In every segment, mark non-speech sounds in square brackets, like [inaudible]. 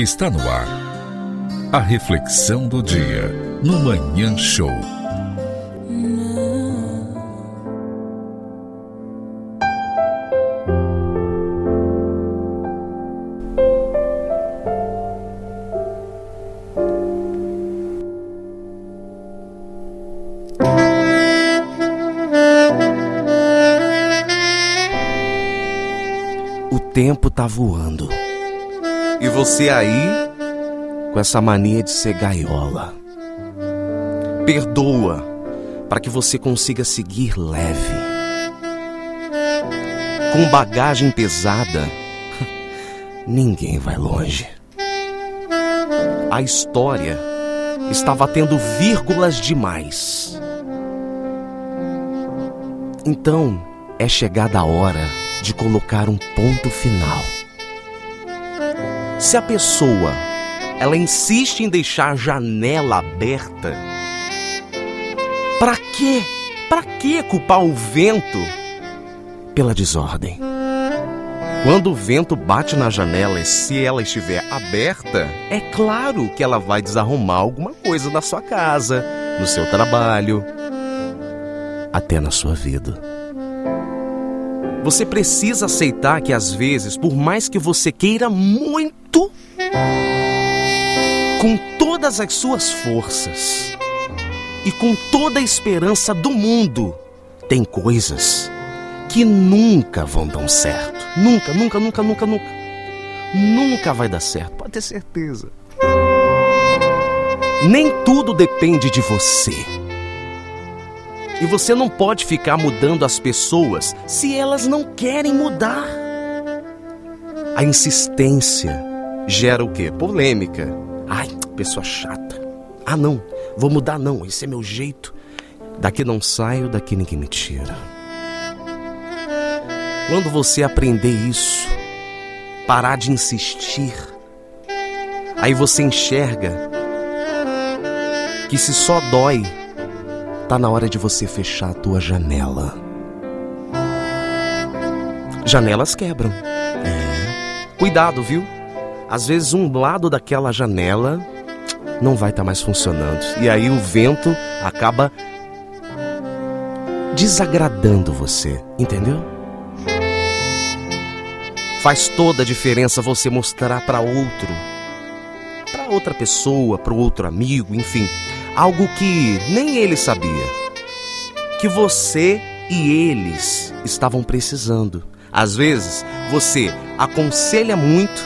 Está no ar. A reflexão do dia no Manhã Show. O tempo tá voando. E você aí, com essa mania de ser gaiola. Perdoa, para que você consiga seguir leve. Com bagagem pesada, [laughs] ninguém vai longe. A história estava tendo vírgulas demais. Então, é chegada a hora de colocar um ponto final. Se a pessoa ela insiste em deixar a janela aberta, para quê? Para que culpar o vento pela desordem? Quando o vento bate na janela e se ela estiver aberta, é claro que ela vai desarrumar alguma coisa na sua casa, no seu trabalho, até na sua vida. Você precisa aceitar que às vezes, por mais que você queira muito, com todas as suas forças e com toda a esperança do mundo, tem coisas que nunca vão dar certo. Nunca, nunca, nunca, nunca, nunca. Nunca vai dar certo, pode ter certeza. Nem tudo depende de você. E você não pode ficar mudando as pessoas se elas não querem mudar. A insistência gera o quê? Polêmica. Ai, pessoa chata. Ah, não, vou mudar não, esse é meu jeito. Daqui não saio, daqui ninguém me tira. Quando você aprender isso, parar de insistir, aí você enxerga que se só dói Tá na hora de você fechar a tua janela. Janelas quebram. É. Cuidado, viu? Às vezes um lado daquela janela não vai estar tá mais funcionando. E aí o vento acaba desagradando você, entendeu? Faz toda a diferença você mostrar para outro, para outra pessoa, para outro amigo, enfim, algo que nem ele sabia. Que você e eles estavam precisando. Às vezes, você aconselha muito,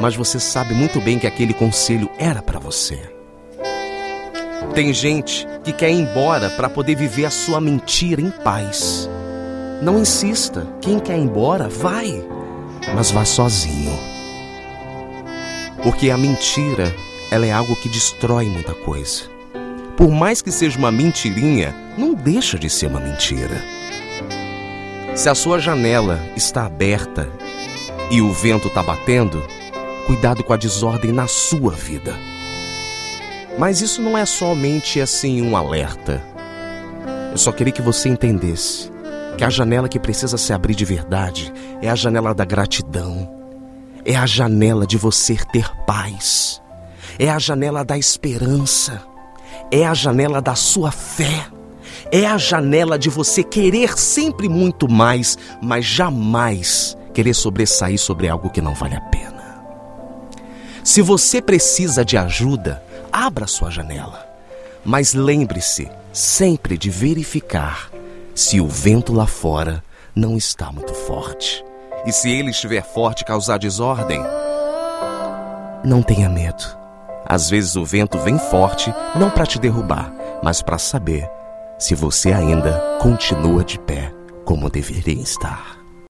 mas você sabe muito bem que aquele conselho era para você. Tem gente que quer ir embora para poder viver a sua mentira em paz. Não insista. Quem quer ir embora, vai. Mas vá sozinho. Porque a mentira, ela é algo que destrói muita coisa por mais que seja uma mentirinha, não deixa de ser uma mentira. Se a sua janela está aberta e o vento está batendo, cuidado com a desordem na sua vida. Mas isso não é somente assim um alerta. Eu só queria que você entendesse que a janela que precisa se abrir de verdade é a janela da gratidão, é a janela de você ter paz, é a janela da esperança é a janela da sua fé. É a janela de você querer sempre muito mais, mas jamais querer sobressair sobre algo que não vale a pena. Se você precisa de ajuda, abra sua janela. Mas lembre-se sempre de verificar se o vento lá fora não está muito forte. E se ele estiver forte e causar desordem, não tenha medo às vezes o vento vem forte, não para te derrubar, mas para saber se você ainda continua de pé como deveria estar.